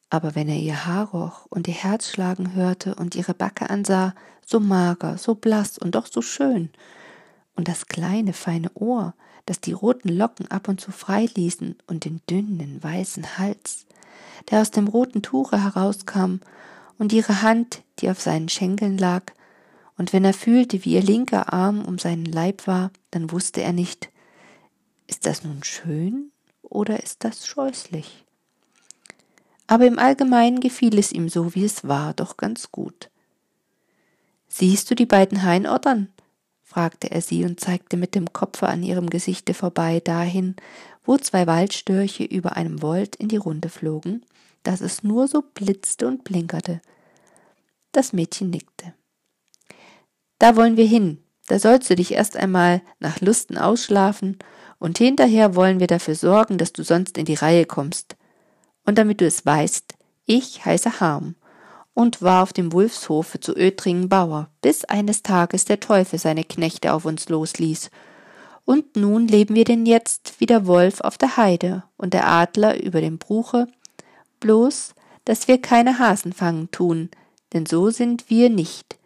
aber wenn er ihr Haar roch und ihr Herz schlagen hörte und ihre Backe ansah, so mager, so blass und doch so schön, und das kleine, feine Ohr, das die roten Locken ab und zu frei ließen, und den dünnen, weißen Hals, der aus dem roten Tuche herauskam, und ihre Hand, die auf seinen Schenkeln lag, und wenn er fühlte, wie ihr linker Arm um seinen Leib war, dann wusste er nicht, ist das nun schön oder ist das scheußlich? Aber im Allgemeinen gefiel es ihm so, wie es war, doch ganz gut. Siehst du die beiden Hainottern? fragte er sie und zeigte mit dem Kopfe an ihrem Gesichte vorbei dahin, wo zwei Waldstörche über einem Wold in die Runde flogen, dass es nur so blitzte und blinkerte. Das Mädchen nickte. Da wollen wir hin. Da sollst du dich erst einmal nach Lusten ausschlafen und hinterher wollen wir dafür sorgen, dass du sonst in die Reihe kommst. Und damit du es weißt, ich heiße Harm und war auf dem Wulfshofe zu Ötringen Bauer, bis eines Tages der Teufel seine Knechte auf uns losließ. Und nun leben wir denn jetzt wie der Wolf auf der Heide und der Adler über dem Bruche, bloß, dass wir keine Hasen fangen tun, denn so sind wir nicht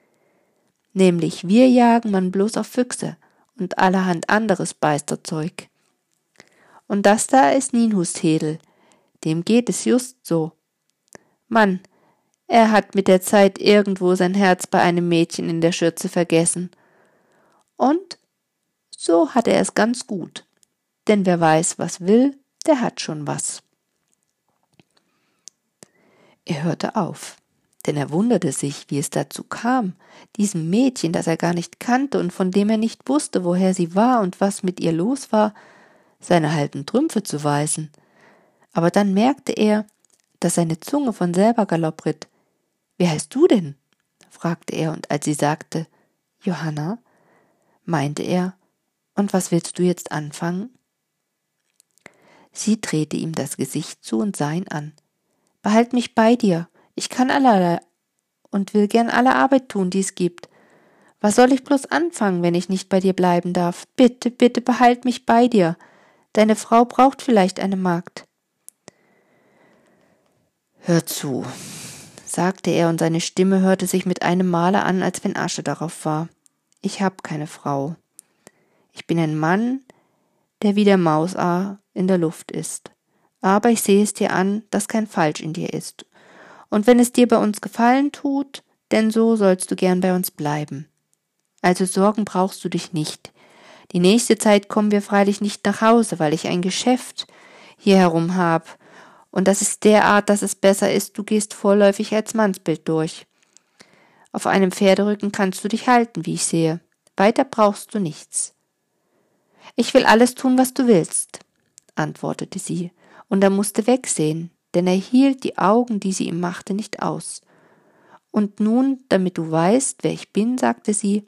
nämlich wir jagen man bloß auf Füchse und allerhand anderes Beisterzeug. Und das da ist Ninhushedel, dem geht es just so. Mann, er hat mit der Zeit irgendwo sein Herz bei einem Mädchen in der Schürze vergessen. Und so hat er es ganz gut. Denn wer weiß, was will, der hat schon was. Er hörte auf, denn er wunderte sich, wie es dazu kam, diesem Mädchen, das er gar nicht kannte und von dem er nicht wusste, woher sie war und was mit ihr los war, seine halben Trümpfe zu weisen. Aber dann merkte er, dass seine Zunge von selber Galopp ritt. Wie heißt du denn? fragte er, und als sie sagte Johanna, meinte er, und was willst du jetzt anfangen? Sie drehte ihm das Gesicht zu und sah ihn an. Behalt mich bei dir, ich kann allerlei und will gern alle Arbeit tun, die es gibt. Was soll ich bloß anfangen, wenn ich nicht bei dir bleiben darf? Bitte, bitte behalt mich bei dir. Deine Frau braucht vielleicht eine Magd. Hör zu, sagte er, und seine Stimme hörte sich mit einem Male an, als wenn Asche darauf war. Ich hab keine Frau. Ich bin ein Mann, der wie der Mausaar in der Luft ist. Aber ich sehe es dir an, dass kein Falsch in dir ist. Und wenn es dir bei uns gefallen tut, denn so sollst du gern bei uns bleiben. Also Sorgen brauchst du dich nicht. Die nächste Zeit kommen wir freilich nicht nach Hause, weil ich ein Geschäft hier herum hab, und das ist derart, dass es besser ist, du gehst vorläufig als Mannsbild durch. Auf einem Pferderücken kannst du dich halten, wie ich sehe. Weiter brauchst du nichts. Ich will alles tun, was du willst, antwortete sie, und er musste wegsehen, denn er hielt die Augen, die sie ihm machte, nicht aus. Und nun, damit du weißt, wer ich bin, sagte sie,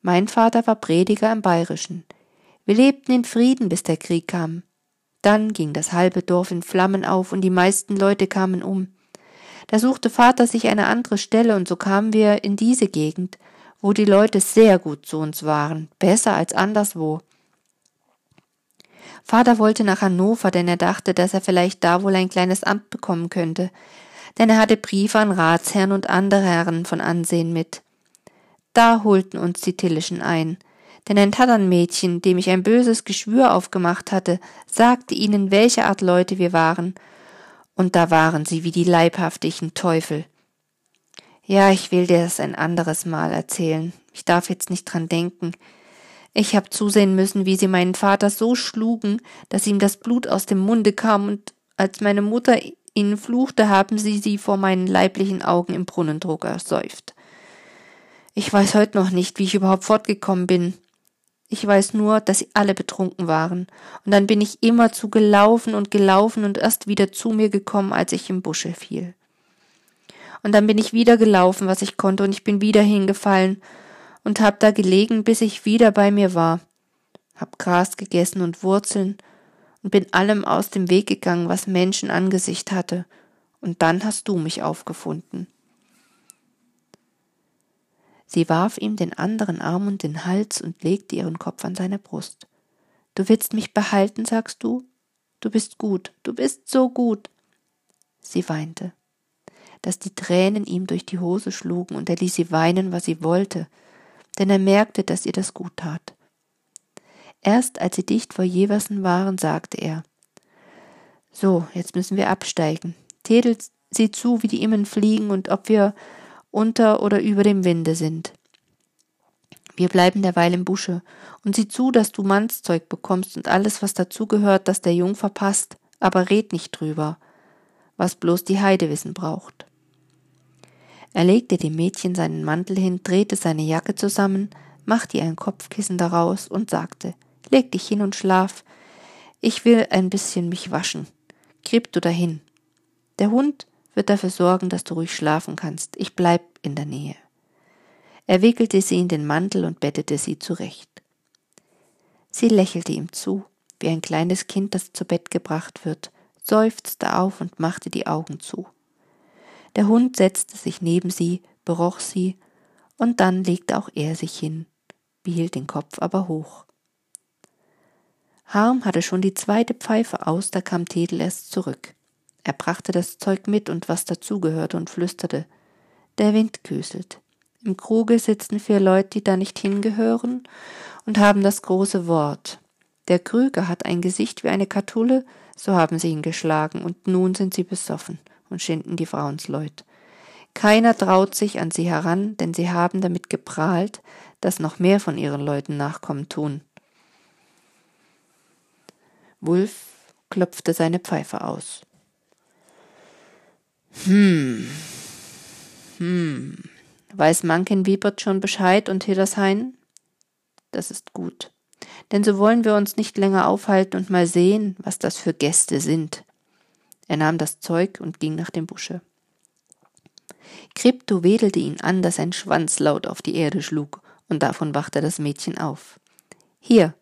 mein Vater war Prediger im Bayerischen. Wir lebten in Frieden, bis der Krieg kam. Dann ging das halbe Dorf in Flammen auf und die meisten Leute kamen um. Da suchte Vater sich eine andere Stelle und so kamen wir in diese Gegend, wo die Leute sehr gut zu uns waren, besser als anderswo. Vater wollte nach Hannover, denn er dachte, dass er vielleicht da wohl ein kleines Amt bekommen könnte, denn er hatte Briefe an Ratsherren und andere Herren von Ansehen mit. Da holten uns die Tillischen ein denn ein Tatternmädchen, dem ich ein böses Geschwür aufgemacht hatte, sagte ihnen, welche Art Leute wir waren, und da waren sie wie die leibhaftigen Teufel. Ja, ich will dir das ein anderes Mal erzählen. Ich darf jetzt nicht dran denken. Ich hab zusehen müssen, wie sie meinen Vater so schlugen, dass ihm das Blut aus dem Munde kam, und als meine Mutter ihnen fluchte, haben sie sie vor meinen leiblichen Augen im Brunnendruck ersäuft. Ich weiß heute noch nicht, wie ich überhaupt fortgekommen bin. Ich weiß nur, dass sie alle betrunken waren, und dann bin ich immerzu gelaufen und gelaufen und erst wieder zu mir gekommen, als ich im Busche fiel. Und dann bin ich wieder gelaufen, was ich konnte, und ich bin wieder hingefallen und hab da gelegen, bis ich wieder bei mir war. Hab Gras gegessen und Wurzeln und bin allem aus dem Weg gegangen, was Menschen Angesicht hatte, und dann hast du mich aufgefunden. Sie warf ihm den anderen Arm um den Hals und legte ihren Kopf an seine Brust. Du willst mich behalten, sagst du? Du bist gut, du bist so gut. Sie weinte, dass die Tränen ihm durch die Hose schlugen, und er ließ sie weinen, was sie wollte, denn er merkte, dass ihr das gut tat. Erst als sie dicht vor Jeversen waren, sagte er So, jetzt müssen wir absteigen. Tedel sieh zu, wie die Immen fliegen und ob wir unter oder über dem Winde sind. Wir bleiben derweil im Busche und sieh zu, dass du Mannszeug bekommst und alles, was dazugehört, das der Jung verpasst, aber red nicht drüber, was bloß die Heide wissen braucht. Er legte dem Mädchen seinen Mantel hin, drehte seine Jacke zusammen, machte ihr ein Kopfkissen daraus und sagte, leg dich hin und schlaf. Ich will ein bisschen mich waschen. Krieb du dahin. Der Hund wird dafür sorgen, dass du ruhig schlafen kannst. Ich bleib in der Nähe. Er wickelte sie in den Mantel und bettete sie zurecht. Sie lächelte ihm zu, wie ein kleines Kind, das zu Bett gebracht wird, seufzte auf und machte die Augen zu. Der Hund setzte sich neben sie, beroch sie, und dann legte auch er sich hin, behielt den Kopf aber hoch. Harm hatte schon die zweite Pfeife aus, da kam Tedel erst zurück. Er brachte das Zeug mit und was dazugehörte und flüsterte. Der Wind küselt. Im Kruge sitzen vier Leute, die da nicht hingehören und haben das große Wort. Der Krüger hat ein Gesicht wie eine Katulle, so haben sie ihn geschlagen, und nun sind sie besoffen und schinden die Frauensleut. Keiner traut sich an sie heran, denn sie haben damit geprahlt, dass noch mehr von ihren Leuten Nachkommen tun. Wulf klopfte seine Pfeife aus. Hm. Hm. Weiß Mankenwiebert schon Bescheid und Hillershain? Das ist gut. Denn so wollen wir uns nicht länger aufhalten und mal sehen, was das für Gäste sind. Er nahm das Zeug und ging nach dem Busche. Krypto wedelte ihn an, dass sein Schwanz laut auf die Erde schlug, und davon wachte das Mädchen auf. Hier,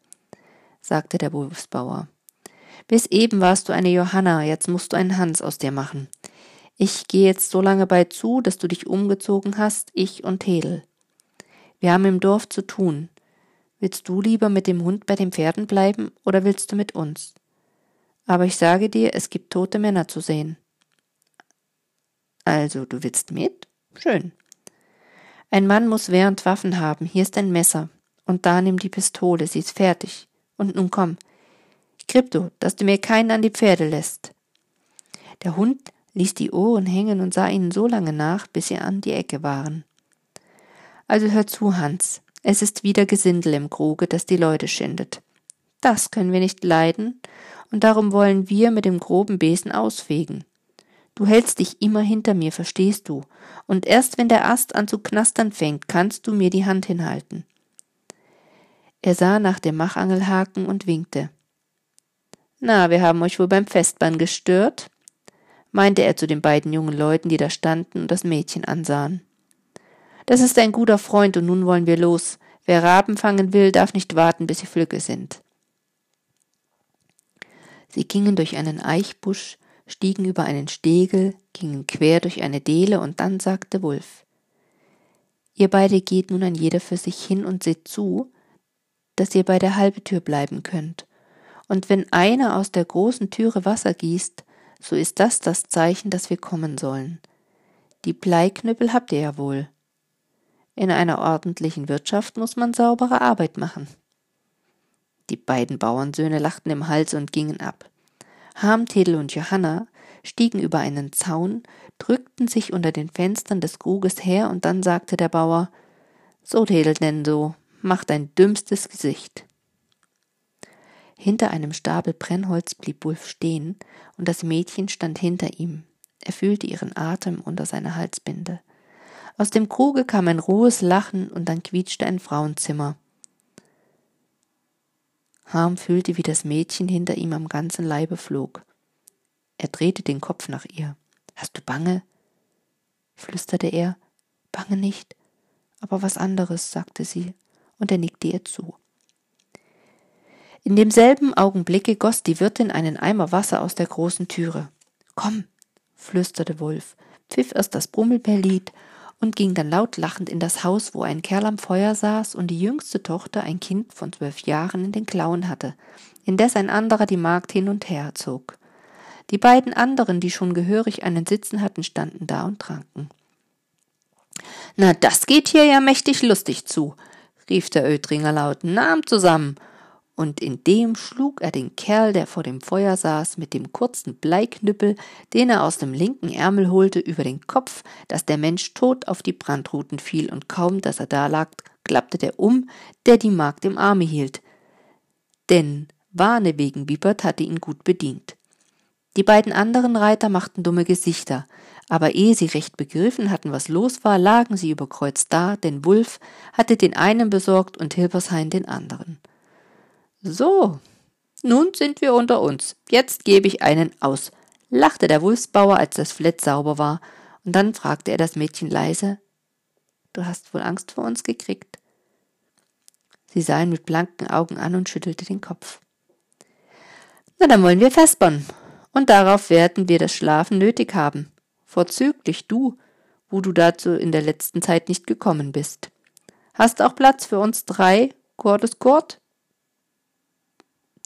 sagte der Wolfsbauer. Bis eben warst du eine Johanna, jetzt musst du einen Hans aus dir machen. Ich gehe jetzt so lange bei zu, dass du dich umgezogen hast, ich und Hedel. Wir haben im Dorf zu tun. Willst du lieber mit dem Hund bei den Pferden bleiben oder willst du mit uns? Aber ich sage dir, es gibt tote Männer zu sehen. Also, du willst mit? Schön. Ein Mann muss während Waffen haben. Hier ist ein Messer. Und da nimm die Pistole, sie ist fertig. Und nun komm. Krypto, dass du mir keinen an die Pferde lässt. Der Hund ließ die Ohren hängen und sah ihnen so lange nach, bis sie an die Ecke waren. Also hör zu, Hans. Es ist wieder Gesindel im Kruge, das die Leute schindet. Das können wir nicht leiden, und darum wollen wir mit dem groben Besen ausfegen. Du hältst dich immer hinter mir, verstehst du, und erst wenn der Ast an zu knastern fängt, kannst du mir die Hand hinhalten. Er sah nach dem Machangelhaken und winkte. Na, wir haben euch wohl beim Festbahn gestört? meinte er zu den beiden jungen Leuten, die da standen und das Mädchen ansahen. Das ist ein guter Freund, und nun wollen wir los. Wer Raben fangen will, darf nicht warten, bis sie Flücke sind. Sie gingen durch einen Eichbusch, stiegen über einen Stegel, gingen quer durch eine Dehle, und dann sagte Wulf Ihr beide geht nun ein jeder für sich hin und seht zu, dass ihr bei der Halbetür bleiben könnt. Und wenn einer aus der großen Türe Wasser gießt, so ist das das Zeichen, dass wir kommen sollen. Die Bleiknüppel habt ihr ja wohl. In einer ordentlichen Wirtschaft muss man saubere Arbeit machen. Die beiden Bauernsöhne lachten im Hals und gingen ab. Harmtedel und Johanna stiegen über einen Zaun, drückten sich unter den Fenstern des Kruges her, und dann sagte der Bauer So, Tedel denn so, mach dein dümmstes Gesicht. Hinter einem Stapel Brennholz blieb Wulf stehen, und das Mädchen stand hinter ihm. Er fühlte ihren Atem unter seiner Halsbinde. Aus dem Kruge kam ein rohes Lachen, und dann quietschte ein Frauenzimmer. Harm fühlte, wie das Mädchen hinter ihm am ganzen Leibe flog. Er drehte den Kopf nach ihr. Hast du Bange? flüsterte er. Bange nicht, aber was anderes, sagte sie, und er nickte ihr zu. In demselben Augenblicke goss die Wirtin einen Eimer Wasser aus der großen Türe. Komm, flüsterte Wulf, pfiff erst das Brummelbärlied und ging dann laut lachend in das Haus, wo ein Kerl am Feuer saß und die jüngste Tochter ein Kind von zwölf Jahren in den Klauen hatte, indes ein anderer die Magd hin und her zog. Die beiden anderen, die schon gehörig einen Sitzen hatten, standen da und tranken. Na, das geht hier ja mächtig lustig zu, rief der Ödringer laut. Nahm zusammen und in dem schlug er den Kerl, der vor dem Feuer saß, mit dem kurzen Bleiknüppel, den er aus dem linken Ärmel holte, über den Kopf, dass der Mensch tot auf die Brandruten fiel, und kaum, dass er da lag, klappte der um, der die Magd im Arme hielt. Denn Wahne wegen Bibert hatte ihn gut bedient. Die beiden anderen Reiter machten dumme Gesichter, aber ehe sie recht begriffen hatten, was los war, lagen sie über Kreuz da, denn Wulf hatte den einen besorgt und Hilbershain den anderen. So, nun sind wir unter uns. Jetzt gebe ich einen aus, lachte der Wulfsbauer, als das Flett sauber war, und dann fragte er das Mädchen leise Du hast wohl Angst vor uns gekriegt? Sie sah ihn mit blanken Augen an und schüttelte den Kopf. Na, dann wollen wir vespern, und darauf werden wir das Schlafen nötig haben. Vorzüglich du, wo du dazu in der letzten Zeit nicht gekommen bist. Hast auch Platz für uns drei, Kurt Kurt?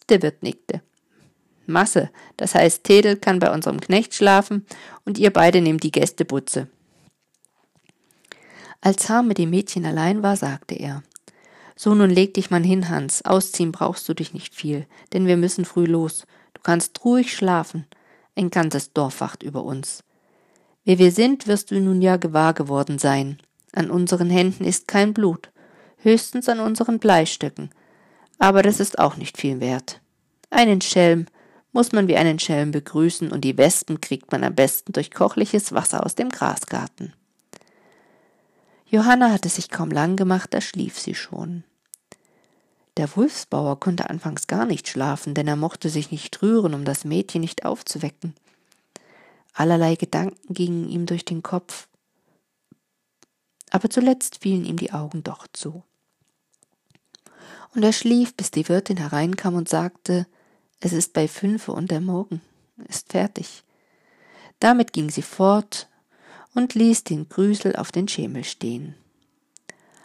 Der Wirt nickte. Masse, das heißt, Tedel kann bei unserem Knecht schlafen und ihr beide nehmt die Gästebutze. Als Haar mit dem Mädchen allein war, sagte er, so nun leg dich mal hin, Hans, ausziehen brauchst du dich nicht viel, denn wir müssen früh los. Du kannst ruhig schlafen. Ein ganzes Dorf wacht über uns. Wer wir sind, wirst du nun ja gewahr geworden sein. An unseren Händen ist kein Blut, höchstens an unseren Bleistöcken, aber das ist auch nicht viel wert. Einen Schelm muss man wie einen Schelm begrüßen, und die Wespen kriegt man am besten durch kochliches Wasser aus dem Grasgarten. Johanna hatte sich kaum lang gemacht, da schlief sie schon. Der Wulfsbauer konnte anfangs gar nicht schlafen, denn er mochte sich nicht rühren, um das Mädchen nicht aufzuwecken. Allerlei Gedanken gingen ihm durch den Kopf, aber zuletzt fielen ihm die Augen doch zu. Und er schlief, bis die Wirtin hereinkam und sagte, es ist bei fünfe und der Morgen ist fertig. Damit ging sie fort und ließ den Grüsel auf den Schemel stehen.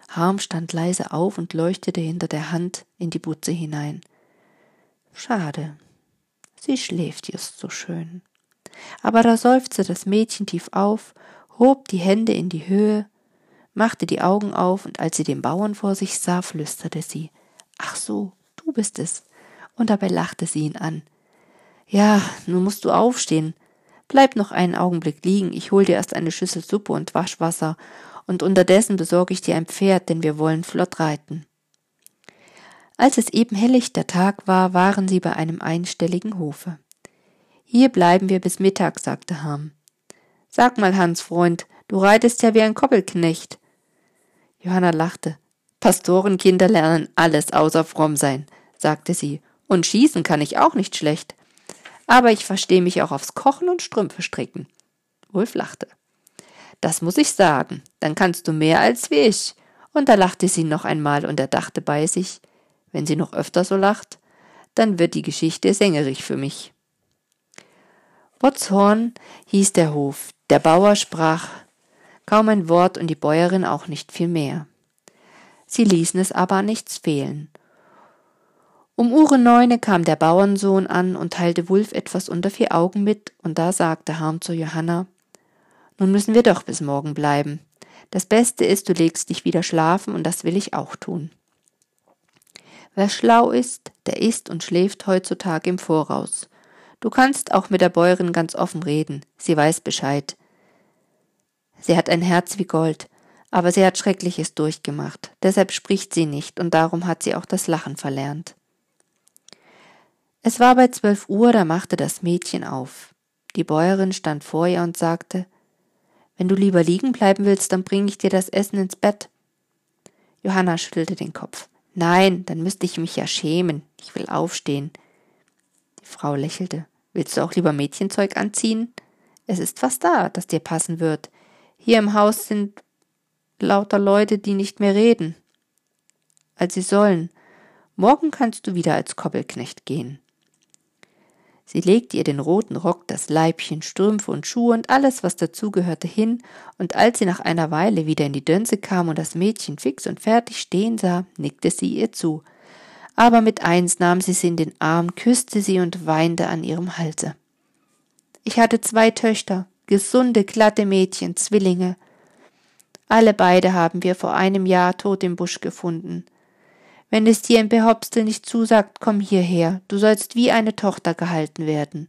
Harm stand leise auf und leuchtete hinter der Hand in die Butze hinein. Schade, sie schläft just so schön. Aber da seufzte das Mädchen tief auf, hob die Hände in die Höhe, machte die Augen auf, und als sie den Bauern vor sich sah, flüsterte sie Ach so, du bist es. Und dabei lachte sie ihn an. Ja, nun musst du aufstehen. Bleib noch einen Augenblick liegen, ich hol dir erst eine Schüssel Suppe und Waschwasser, und unterdessen besorge ich dir ein Pferd, denn wir wollen flott reiten. Als es eben helllichter Tag war, waren sie bei einem einstelligen Hofe. Hier bleiben wir bis Mittag, sagte Ham. Sag mal, Hans Freund, du reitest ja wie ein Koppelknecht. Johanna lachte. Pastorenkinder lernen alles außer fromm sein, sagte sie, und schießen kann ich auch nicht schlecht aber ich verstehe mich auch aufs Kochen und Strümpfe stricken. Wolf lachte. Das muss ich sagen, dann kannst du mehr als wie ich. Und da lachte sie noch einmal und er dachte bei sich, wenn sie noch öfter so lacht, dann wird die Geschichte sängerig für mich. Botzhorn hieß der Hof, der Bauer sprach kaum ein Wort und die Bäuerin auch nicht viel mehr. Sie ließen es aber nichts fehlen, um Uhr neune kam der Bauernsohn an und teilte Wulf etwas unter vier Augen mit, und da sagte Harm zu Johanna, nun müssen wir doch bis morgen bleiben. Das Beste ist, du legst dich wieder schlafen, und das will ich auch tun. Wer schlau ist, der isst und schläft heutzutage im Voraus. Du kannst auch mit der Bäuerin ganz offen reden, sie weiß Bescheid. Sie hat ein Herz wie Gold, aber sie hat Schreckliches durchgemacht, deshalb spricht sie nicht, und darum hat sie auch das Lachen verlernt. Es war bei zwölf Uhr, da machte das Mädchen auf. Die Bäuerin stand vor ihr und sagte Wenn du lieber liegen bleiben willst, dann bring ich dir das Essen ins Bett. Johanna schüttelte den Kopf. Nein, dann müsste ich mich ja schämen. Ich will aufstehen. Die Frau lächelte. Willst du auch lieber Mädchenzeug anziehen? Es ist was da, das dir passen wird. Hier im Haus sind lauter Leute, die nicht mehr reden, als sie sollen. Morgen kannst du wieder als Koppelknecht gehen. Sie legte ihr den roten Rock, das Leibchen, Strümpfe und Schuhe und alles, was dazugehörte, hin, und als sie nach einer Weile wieder in die Dönse kam und das Mädchen fix und fertig stehen sah, nickte sie ihr zu. Aber mit eins nahm sie sie in den Arm, küsste sie und weinte an ihrem Halse. Ich hatte zwei Töchter, gesunde, glatte Mädchen, Zwillinge. Alle beide haben wir vor einem Jahr tot im Busch gefunden. Wenn es dir im Behopstel nicht zusagt, komm hierher, du sollst wie eine Tochter gehalten werden.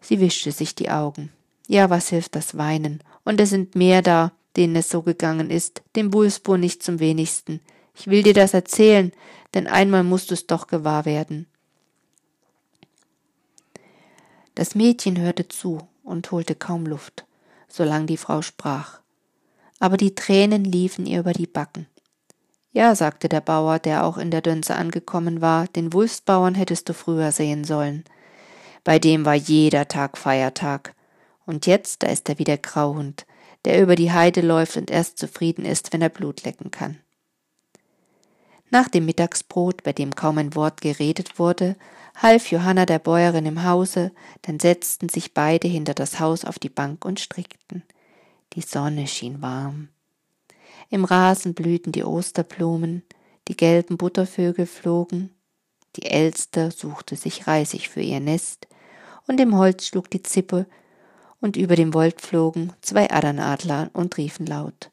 Sie wischte sich die Augen. Ja, was hilft das Weinen? Und es sind mehr da, denen es so gegangen ist, dem Wulfsbohr nicht zum wenigsten. Ich will dir das erzählen, denn einmal musst du es doch gewahr werden. Das Mädchen hörte zu und holte kaum Luft, solange die Frau sprach. Aber die Tränen liefen ihr über die Backen. Ja, sagte der Bauer, der auch in der Dönse angekommen war, den Wulfsbauern hättest du früher sehen sollen. Bei dem war jeder Tag Feiertag. Und jetzt, da ist er wie der Grauhund, der über die Heide läuft und erst zufrieden ist, wenn er Blut lecken kann. Nach dem Mittagsbrot, bei dem kaum ein Wort geredet wurde, half Johanna der Bäuerin im Hause, dann setzten sich beide hinter das Haus auf die Bank und strickten. Die Sonne schien warm. Im Rasen blühten die Osterblumen, die gelben Buttervögel flogen, die Elster suchte sich Reisig für ihr Nest, und im Holz schlug die Zippe, und über dem Wold flogen zwei Adernadler und riefen laut.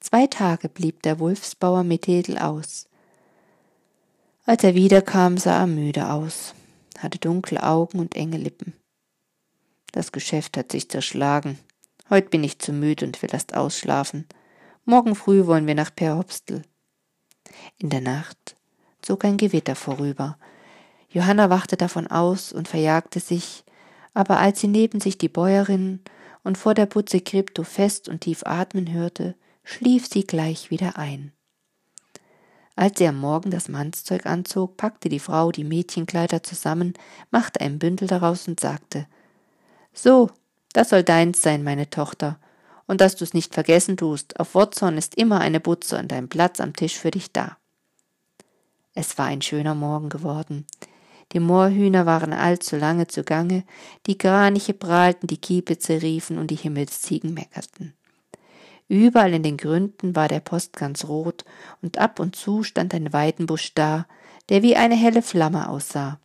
Zwei Tage blieb der Wulfsbauer Methedel aus. Als er wiederkam, sah er müde aus, hatte dunkle Augen und enge Lippen. Das Geschäft hat sich zerschlagen. Heut bin ich zu müde und will erst ausschlafen. Morgen früh wollen wir nach Perhopstel. In der Nacht zog ein Gewitter vorüber. Johanna wachte davon aus und verjagte sich, aber als sie neben sich die Bäuerin und vor der Butze Krypto fest und tief atmen hörte, schlief sie gleich wieder ein. Als sie am Morgen das Mannszeug anzog, packte die Frau die Mädchenkleider zusammen, machte ein Bündel daraus und sagte So, das soll deins sein, meine Tochter, und dass du's nicht vergessen tust, auf Watson ist immer eine Butze und ein Platz am Tisch für dich da. Es war ein schöner Morgen geworden. Die Moorhühner waren allzu lange zugange, die Kraniche prahlten, die Kiepitze riefen und die Himmelsziegen meckerten. Überall in den Gründen war der Post ganz rot, und ab und zu stand ein Weidenbusch da, der wie eine helle Flamme aussah.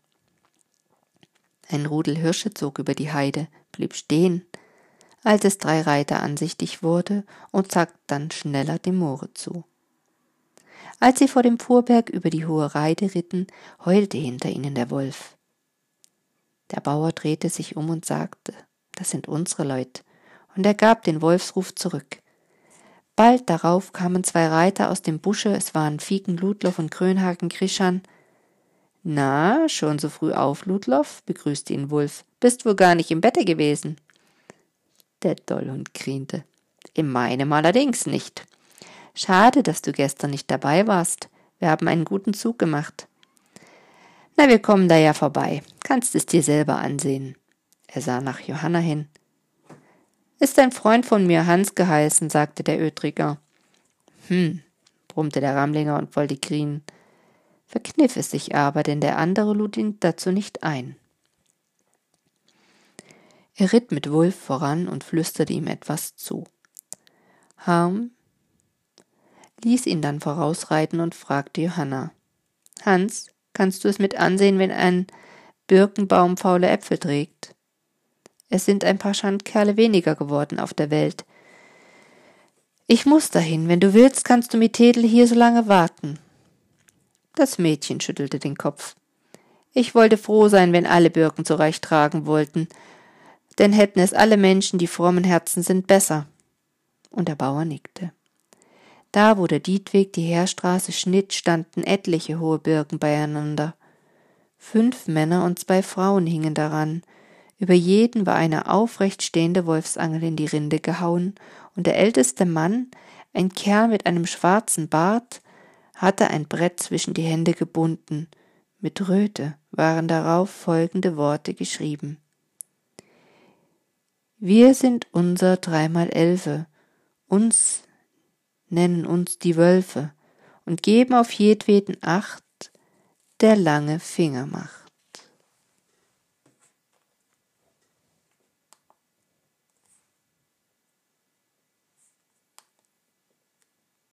Ein Rudel Hirsche zog über die Heide, blieb stehen, als es drei Reiter ansichtig wurde und zackt dann schneller dem Moore zu. Als sie vor dem Fuhrberg über die hohe Reide ritten, heulte hinter ihnen der Wolf. Der Bauer drehte sich um und sagte, das sind unsere Leute, und er gab den Wolfsruf zurück. Bald darauf kamen zwei Reiter aus dem Busche, es waren Fieken Ludloff und Krönhagen Krischan. Na, schon so früh auf, Ludloff, begrüßte ihn Wulf. Bist wohl gar nicht im Bette gewesen? Der Dollhund griente. In meinem allerdings nicht. Schade, dass du gestern nicht dabei warst. Wir haben einen guten Zug gemacht. Na, wir kommen da ja vorbei. Kannst es dir selber ansehen. Er sah nach Johanna hin. Ist ein Freund von mir Hans geheißen, sagte der Ötriger. Hm, brummte der Ramlinger und wollte grien. Verkniff es sich aber, denn der andere lud ihn dazu nicht ein. Er ritt mit Wulf voran und flüsterte ihm etwas zu. Harm ließ ihn dann vorausreiten und fragte Johanna. Hans, kannst du es mit ansehen, wenn ein Birkenbaum faule Äpfel trägt? Es sind ein paar Schandkerle weniger geworden auf der Welt. Ich muss dahin. Wenn du willst, kannst du mit Tedel hier so lange warten. Das Mädchen schüttelte den Kopf. Ich wollte froh sein, wenn alle Birken zurecht tragen wollten, denn hätten es alle Menschen, die frommen Herzen sind, besser. Und der Bauer nickte. Da, wo der Dietweg die Heerstraße schnitt, standen etliche hohe Birken beieinander. Fünf Männer und zwei Frauen hingen daran, über jeden war eine aufrecht stehende Wolfsangel in die Rinde gehauen, und der älteste Mann, ein Kerl mit einem schwarzen Bart, hatte ein Brett zwischen die Hände gebunden. Mit Röte waren darauf folgende Worte geschrieben. Wir sind unser dreimal Elfe, uns nennen uns die Wölfe und geben auf jedweden Acht, der lange Finger macht.